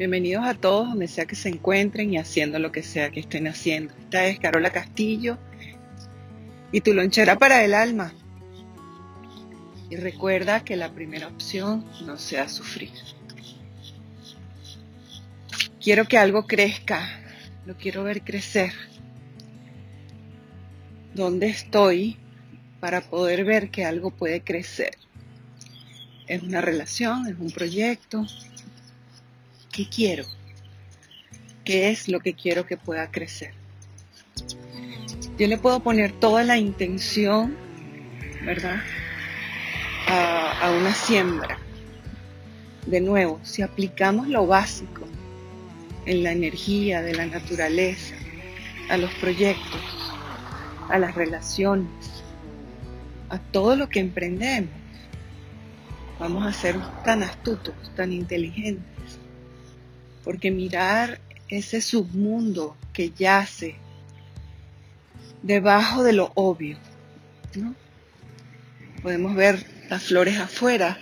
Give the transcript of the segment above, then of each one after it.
Bienvenidos a todos donde sea que se encuentren y haciendo lo que sea que estén haciendo. Esta es Carola Castillo y tu lonchera para el alma. Y recuerda que la primera opción no sea sufrir. Quiero que algo crezca, lo quiero ver crecer. ¿Dónde estoy para poder ver que algo puede crecer? Es una relación, es un proyecto, ¿Qué quiero? ¿Qué es lo que quiero que pueda crecer? Yo le puedo poner toda la intención, ¿verdad? A, una siembra. De nuevo, si aplicamos lo básico en la energía de la naturaleza, a los proyectos, a las relaciones, a todo lo que emprendemos, vamos a ser tan astutos, tan inteligentes porque mirar ese submundo que yace debajo de lo obvio, ¿no? Podemos ver las flores afuera,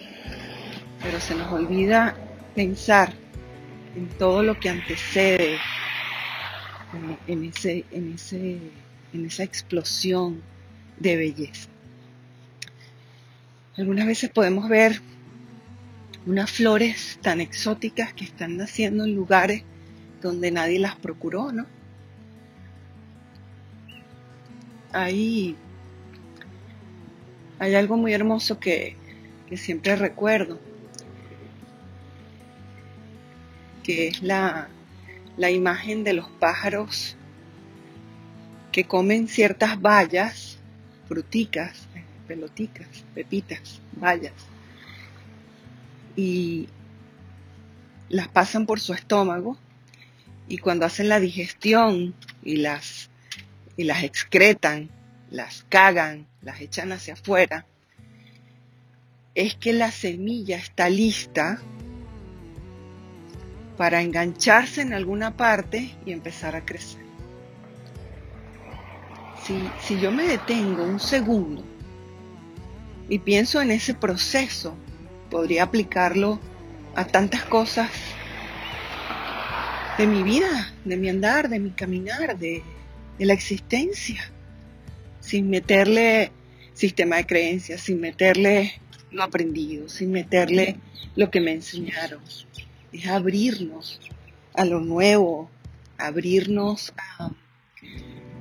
pero se nos olvida pensar en todo lo que antecede en, ese, en, ese, en esa explosión de belleza. Algunas veces podemos ver unas flores tan exóticas que están naciendo en lugares donde nadie las procuró, ¿no? Ahí hay algo muy hermoso que, que siempre recuerdo, que es la, la imagen de los pájaros que comen ciertas bayas, fruticas, peloticas, pepitas, bayas y las pasan por su estómago y cuando hacen la digestión y las, y las excretan, las cagan, las echan hacia afuera, es que la semilla está lista para engancharse en alguna parte y empezar a crecer. Si, si yo me detengo un segundo y pienso en ese proceso podría aplicarlo a tantas cosas de mi vida, de mi andar, de mi caminar, de, la existencia, sin meterle sistema de creencias, sin meterle lo aprendido, sin meterle lo que me enseñaron. Es abrirnos a lo nuevo, abrirnos a,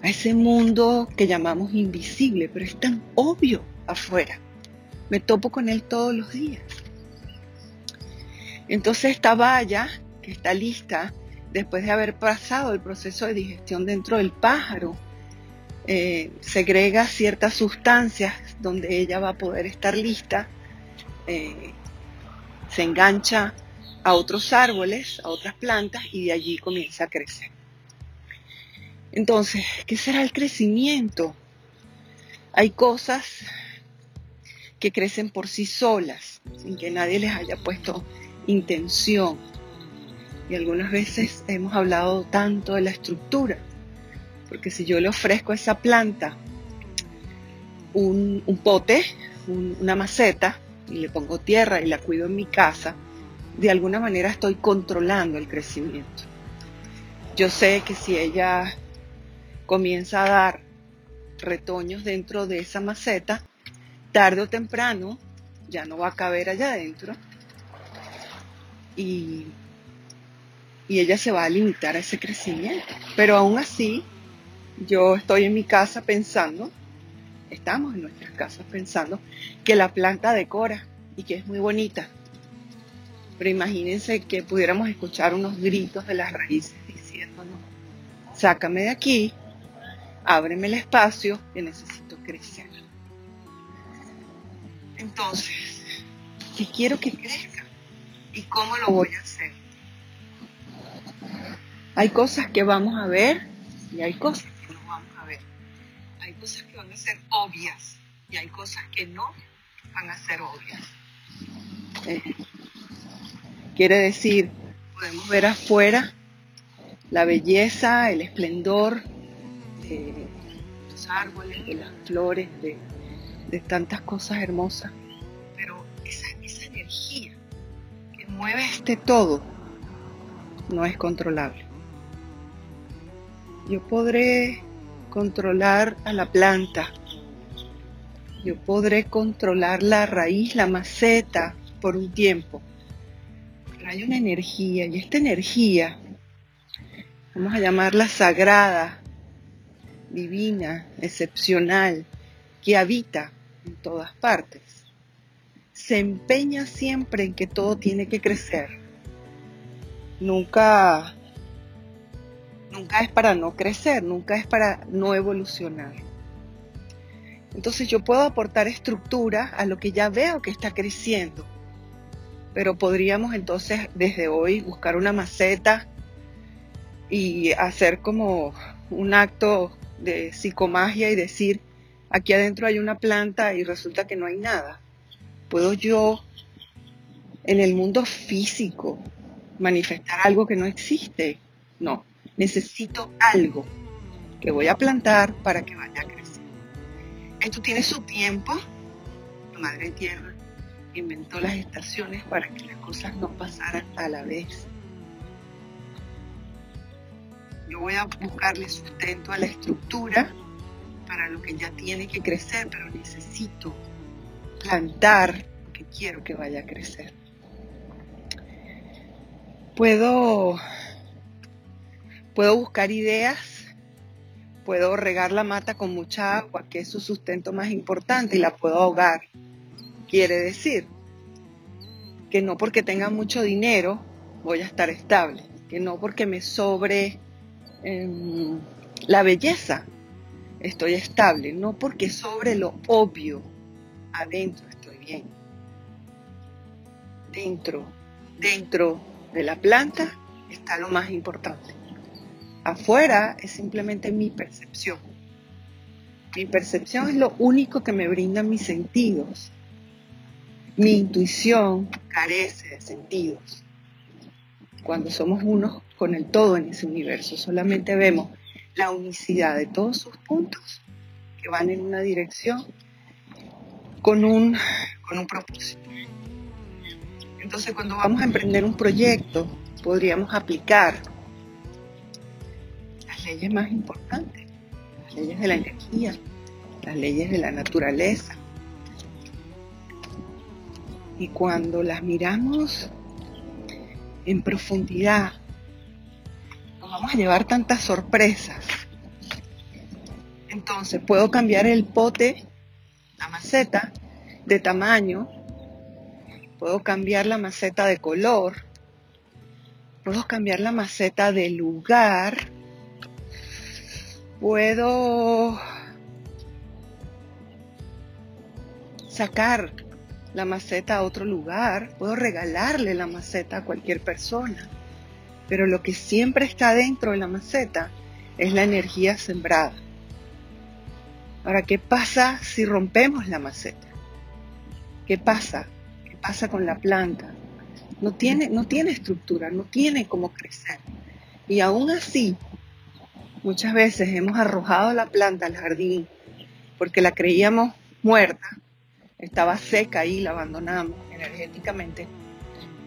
ese mundo que llamamos invisible, pero es tan obvio afuera. Me topo con él todos los días. Entonces esta valla, que está lista, después de haber pasado el proceso de digestión dentro del pájaro, eh, segrega ciertas sustancias donde ella va a poder estar lista, eh, se engancha a otros árboles, a otras plantas y de allí comienza a crecer. Entonces, ¿qué será el crecimiento? Hay cosas que crecen por sí solas, sin que nadie les haya puesto intención. Y algunas veces hemos hablado tanto de la estructura, porque si yo le ofrezco a esa planta un, pote, una maceta, y le pongo tierra y la cuido en mi casa, de alguna manera estoy controlando el crecimiento. Yo sé que si ella comienza a dar retoños dentro de esa maceta, tarde o temprano ya no va a caber allá adentro y, ella se va a limitar a ese crecimiento. Pero aún así, yo estoy en mi casa pensando, estamos en nuestras casas pensando que la planta decora y que es muy bonita. Pero imagínense que pudiéramos escuchar unos gritos de las raíces diciéndonos, sácame de aquí, ábreme el espacio que necesito crecer. Entonces, ¿qué quiero que crezca? ¿Y cómo lo voy a hacer? Hay cosas que vamos a ver y hay cosas que no vamos a ver. Hay cosas que van a ser obvias y hay cosas que no van a ser obvias. Eh, quiere decir, podemos ver afuera la belleza, el esplendor de los árboles, de las flores, de, tantas cosas hermosas. Pero esa, esa energía que mueve este todo no es controlable. Yo podré controlar a la planta, yo podré controlar la raíz, la maceta por un tiempo, hay una energía y esta energía vamos a llamarla sagrada, divina, excepcional, que habita en todas partes. Se empeña siempre en que todo tiene que crecer. Nunca, nunca es para no crecer, nunca es para no evolucionar. Entonces yo puedo aportar estructura a lo que ya veo que está creciendo. Pero podríamos entonces desde hoy buscar una maceta y hacer como un acto de psicomagia y decir, aquí adentro hay una planta y resulta que no hay nada. ¿Puedo yo en el mundo físico manifestar algo que no existe? No, necesito algo que voy a plantar para que vaya a crecer. Esto tiene su tiempo. Madre Tierra inventó las estaciones para que las cosas no pasaran a la vez yo voy a buscarle sustento a la estructura para lo que ya tiene que crecer, pero necesito plantar lo que quiero que vaya a crecer. Puedo, puedo buscar ideas, puedo regar la mata con mucha agua, que es su sustento más importante, y la puedo ahogar. Quiere decir que no porque tenga mucho dinero voy a estar estable, que no porque me sobre la belleza estoy estable, no porque sobre lo obvio, adentro estoy bien. Dentro, dentro de la planta está lo más importante. Afuera es simplemente mi percepción. Mi percepción es lo único que me brindan mis sentidos. Mi intuición carece de sentidos. Cuando somos unos con el todo en ese universo. Solamente vemos la unicidad de todos sus puntos que van en una dirección con un, con un propósito. Entonces cuando vamos a emprender un proyecto podríamos aplicar las leyes más importantes, las leyes de la energía, las leyes de la naturaleza. Y cuando las miramos en profundidad, vamos a llevar tantas sorpresas. Entonces puedo cambiar el pote, la maceta de tamaño, puedo cambiar la maceta de color, puedo cambiar la maceta de lugar, puedo sacar la maceta a otro lugar, puedo regalarle la maceta a cualquier persona. Pero lo que siempre está dentro de la maceta es la energía sembrada. Ahora, ¿qué pasa si rompemos la maceta? ¿Qué pasa? ¿Qué pasa con la planta? No tiene, no tiene estructura, no tiene cómo crecer. Y aún así, muchas veces hemos arrojado la planta al jardín porque la creíamos muerta, estaba seca y la abandonamos energéticamente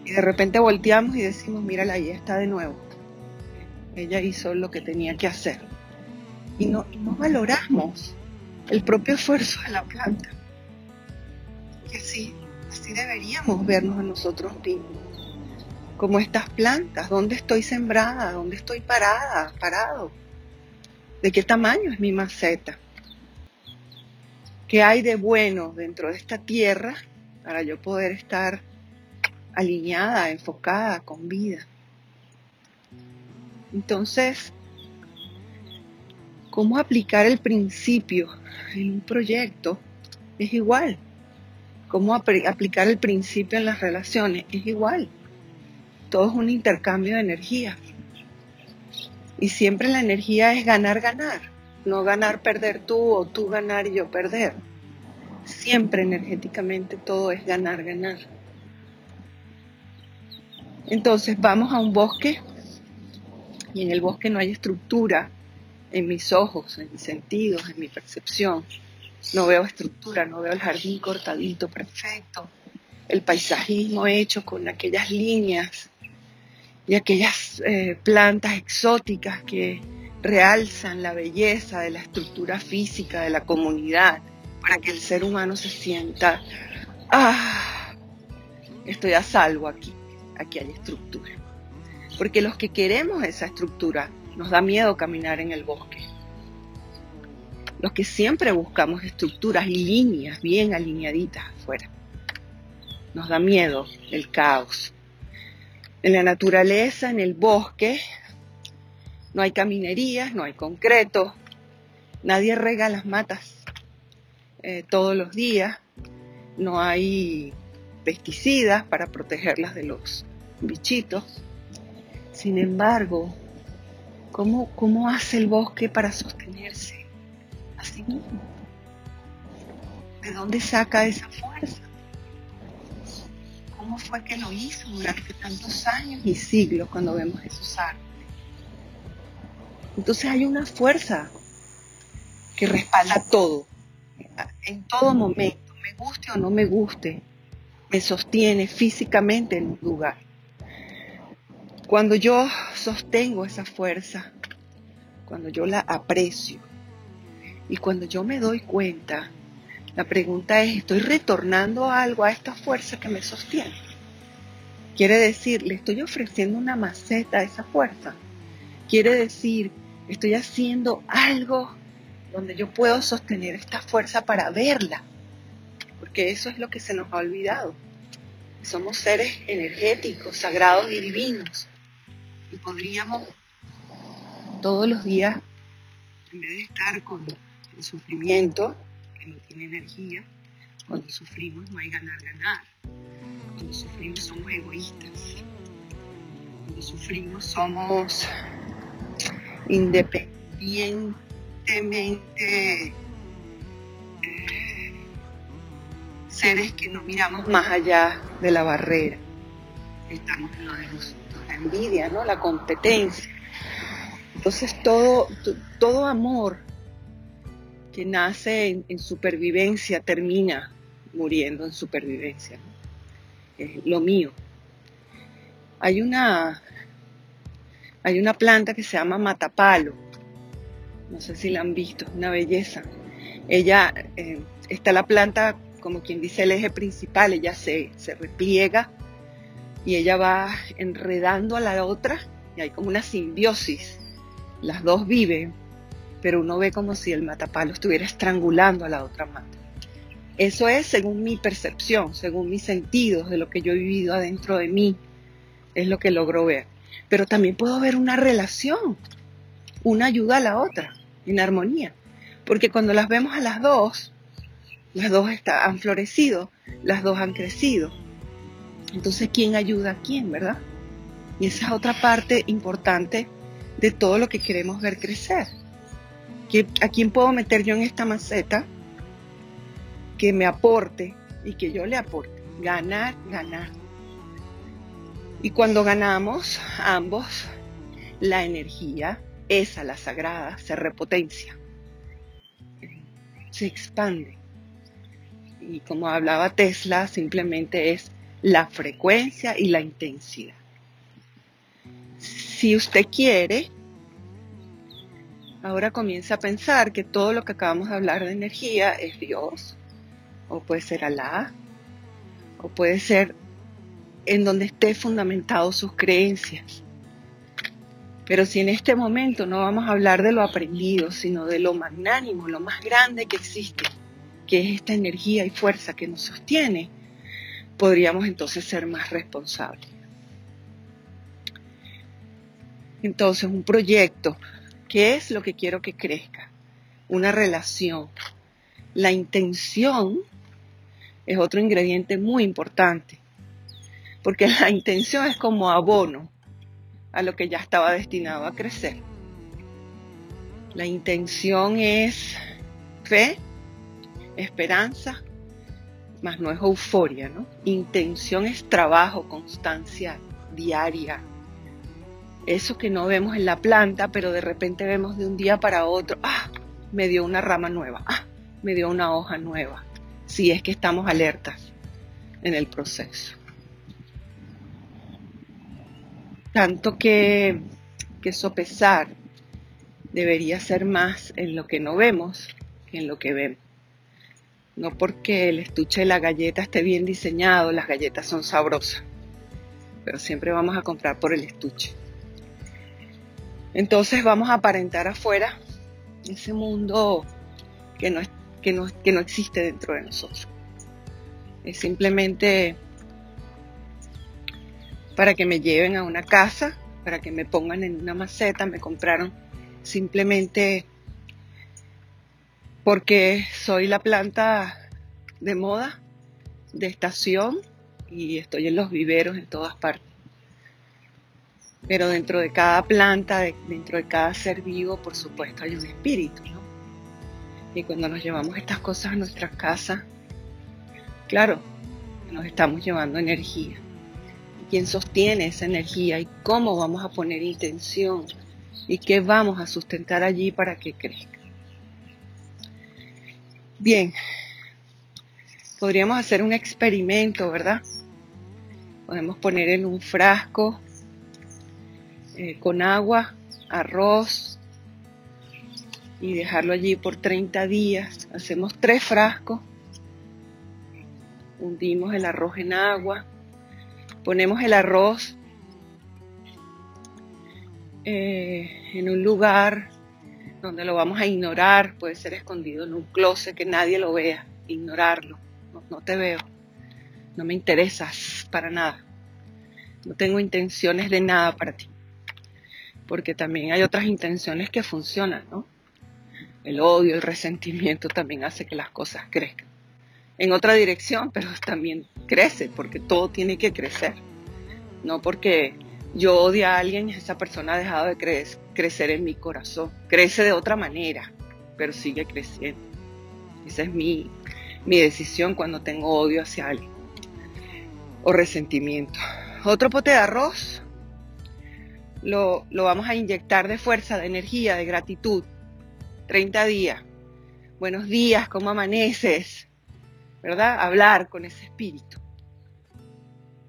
y de repente volteamos y decimos, mírala, ahí está de nuevo. Ella hizo lo que tenía que hacer. Y no, no valoramos el propio esfuerzo de la planta. Y así, así deberíamos vernos a nosotros mismos. Como estas plantas, ¿dónde estoy sembrada? ¿Dónde estoy parada? Parado. ¿De qué tamaño es mi maceta? ¿Qué hay de bueno dentro de esta tierra para yo poder estar alineada, enfocada, con vida. Entonces, cómo aplicar el principio en un proyecto es igual. Cómo aplicar el principio en las relaciones es igual. Todo es un intercambio de energía. Y siempre la energía es ganar, ganar. No ganar, perder tú o tú ganar y yo perder. Siempre energéticamente todo es ganar, ganar. Entonces vamos a un bosque y en el bosque no hay estructura en mis ojos, en mis sentidos, en mi percepción. No veo estructura, no veo el jardín cortadito, perfecto, el paisajismo hecho con aquellas líneas y aquellas eh, plantas exóticas que realzan la belleza de la estructura física de la comunidad para que el ser humano se sienta, ah, estoy a salvo aquí, aquí hay estructura. Porque los que queremos esa estructura nos da miedo caminar en el bosque. Los que siempre buscamos estructuras y líneas bien alineaditas afuera. Nos da miedo el caos. En la naturaleza, en el bosque, no hay caminerías, no hay concreto, nadie rega las matas eh, todos los días, no hay pesticidas para protegerlas de los bichitos. Sin embargo, ¿cómo, cómo hace el bosque para sostenerse a sí mismo? ¿De dónde saca esa fuerza? ¿Cómo fue que lo hizo durante tantos años y siglos cuando vemos esos árboles? Entonces hay una fuerza que respalda todo, en todo momento, me guste o no me guste, me sostiene físicamente en un lugar. Cuando yo sostengo esa fuerza, cuando yo la aprecio y cuando yo me doy cuenta, la pregunta es, ¿estoy retornando algo a esta fuerza que me sostiene? Quiere decir, le estoy ofreciendo una maceta a esa fuerza. Quiere decir, estoy haciendo algo donde yo puedo sostener esta fuerza para verla, porque eso es lo que se nos ha olvidado. Somos seres energéticos, sagrados y divinos, y podríamos todos los días, en vez de estar con el sufrimiento, que no tiene energía, cuando sufrimos no hay ganar, ganar. Cuando sufrimos somos egoístas. Cuando sufrimos somos independientes eh, seres que no miramos más allá de la barrera. Estamos en lo de la envidia, ¿no? La competencia. Entonces todo, todo amor que nace en, supervivencia termina muriendo en supervivencia. lo mío. Hay una, hay una planta que se llama matapalo no sé si la han visto, es una belleza. Ella, eh, está la planta como quien dice el eje principal, ella se, se repliega y ella va enredando a la otra y hay como una simbiosis. Las dos viven, pero uno ve como si el matapalo estuviera estrangulando a la otra mata. Eso es según mi percepción, según mis sentidos, de lo que yo he vivido adentro de mí, es lo que logro ver. Pero también puedo ver una relación, una ayuda a la otra en armonía. Porque cuando las vemos a las dos, las dos han florecido, las dos han crecido. Entonces, ¿quién ayuda a quién, verdad? Y esa es otra parte importante de todo lo que queremos ver crecer. ¿A quién puedo meter yo en esta maceta que me aporte y que yo le aporte? Ganar, ganar. Y cuando ganamos ambos, la energía esa, la sagrada, se repotencia, se expande. Y como hablaba Tesla, simplemente es la frecuencia y la intensidad. Si usted quiere, ahora comienza a pensar que todo lo que acabamos de hablar de energía es Dios, o puede ser Alá, o puede ser en donde esté fundamentado sus creencias. Pero si en este momento no vamos a hablar de lo aprendido, sino de lo magnánimo, lo más grande que existe, que es esta energía y fuerza que nos sostiene, podríamos entonces ser más responsables. Entonces, un proyecto ¿Qué es lo que quiero que crezca? Una relación. La intención es otro ingrediente muy importante, porque la intención es como abono a lo que ya estaba destinado a crecer. La intención es fe, esperanza, más no es euforia, ¿no? Intención es trabajo, constancia diaria. Eso que no vemos en la planta, pero de repente vemos de un día para otro, ah, me dio una rama nueva, ah, me dio una hoja nueva. Si es que estamos alertas en el proceso. Tanto que, que sopesar debería ser más en lo que no vemos que en lo que vemos. No porque el estuche de la galleta esté bien diseñado, las galletas son sabrosas, pero siempre vamos a comprar por el estuche. Entonces vamos a aparentar afuera ese mundo que no, que no, que no existe dentro de nosotros. Es simplemente para que me lleven a una casa, para que me pongan en una maceta, me compraron simplemente porque soy la planta de moda, de estación y estoy en los viveros en todas partes. Pero dentro de cada planta, dentro de cada ser vivo, por supuesto, hay un espíritu, ¿no? Y cuando nos llevamos estas cosas a nuestra casa, claro, nos estamos llevando energía. ¿Quién sostiene esa energía y cómo vamos a poner intención y qué vamos a sustentar allí para que crezca? Bien, podríamos hacer un experimento, ¿verdad? Podemos poner en un frasco eh, con agua, arroz y dejarlo allí por 30 días. Hacemos tres frascos, hundimos el arroz en agua, ponemos el arroz eh, en un lugar donde lo vamos a ignorar, puede ser escondido en un closet que nadie lo vea, ignorarlo, no, te veo, no me interesas para nada, no tengo intenciones de nada para ti, porque también hay otras intenciones que funcionan, ¿no? El odio, el resentimiento también hace que las cosas crezcan. En otra dirección, pero también crece, porque todo tiene que crecer. No porque yo odio a alguien esa persona ha dejado de crecer en mi corazón. Crece de otra manera, pero sigue creciendo. Esa es mi, decisión cuando tengo odio hacia alguien o resentimiento. Otro pote de arroz lo, lo, vamos a inyectar de fuerza, de energía, de gratitud. 30 días. Buenos días, ¿cómo amaneces? ¿Verdad? Hablar con ese espíritu.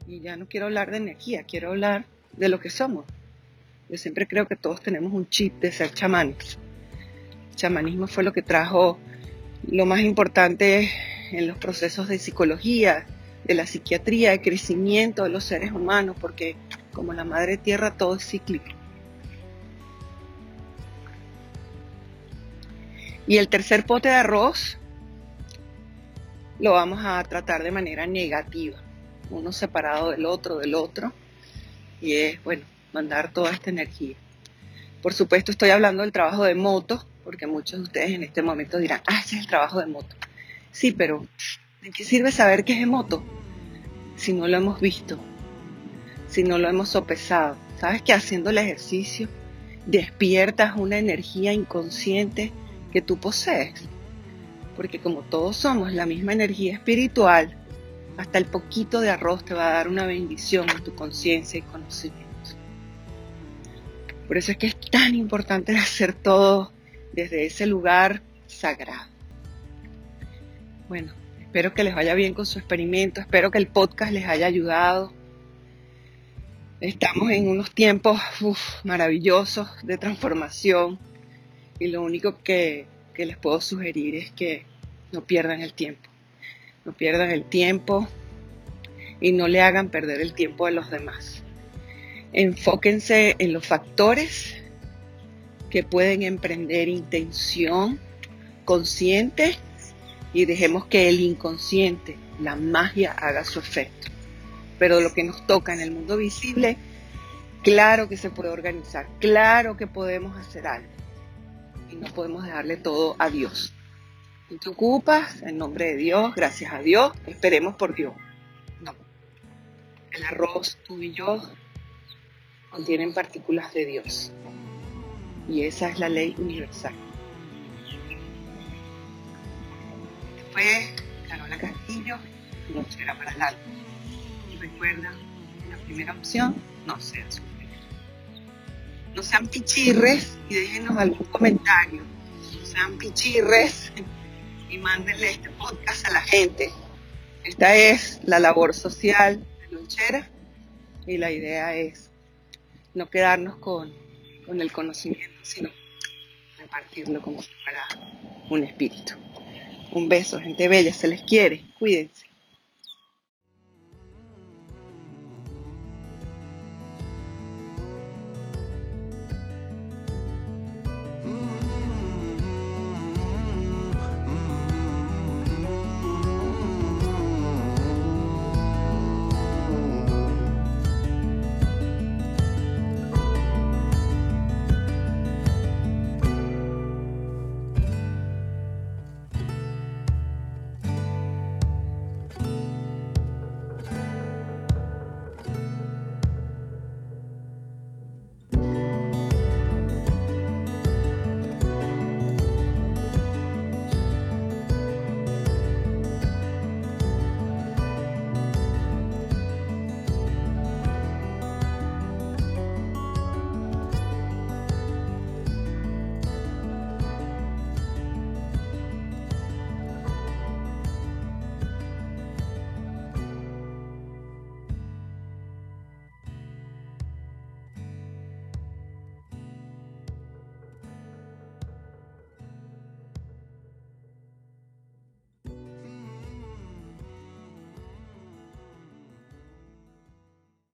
Y ya no quiero hablar de energía, quiero hablar de lo que somos. Yo siempre creo que todos tenemos un chip de ser chamanes. El chamanismo fue lo que trajo lo más importante en los procesos de psicología, de la psiquiatría, de crecimiento de los seres humanos, porque como la madre tierra todo es cíclico. Y el tercer pote de arroz lo vamos a tratar de manera negativa, uno separado del otro, del otro, y es, bueno, mandar toda esta energía. Por supuesto estoy hablando del trabajo de moto, porque muchos de ustedes en este momento dirán, ah, ese es el trabajo de moto. Sí, pero ¿de qué sirve saber qué es moto si no lo hemos visto, si no lo hemos sopesado? ¿Sabes que haciendo el ejercicio despiertas una energía inconsciente que tú posees? Porque como todos somos la misma energía espiritual, hasta el poquito de arroz te va a dar una bendición en tu conciencia y conocimiento. Por eso es que es tan importante hacer todo desde ese lugar sagrado. Bueno, espero que les vaya bien con su experimento, espero que el podcast les haya ayudado. Estamos en unos tiempos maravillosos de transformación y lo único que les puedo sugerir es que no pierdan el tiempo no pierdan el tiempo y no le hagan perder el tiempo a los demás. Enfóquense en los factores que pueden emprender intención consciente y dejemos que el inconsciente, la magia, haga su efecto. Pero lo que nos toca en el mundo visible, claro que se puede organizar, claro que podemos hacer algo. y no podemos dejarle todo a Dios. Te ocupas en nombre de Dios, gracias a Dios, esperemos por Dios. No. El arroz, tú y yo, contienen partículas de Dios. Y esa es la ley universal. Después, Carola Castillo, no será para el alma. Y recuerda, la primera opción, no sea su No sean pichirres y déjenos algún comentario. No sean pichirres y mándenle este podcast a la gente. Esta es la labor social de Lonchera y la idea es no quedarnos con, con el conocimiento, sino repartirlo como si fuera un espíritu. Un beso, gente bella, se les quiere, cuídense.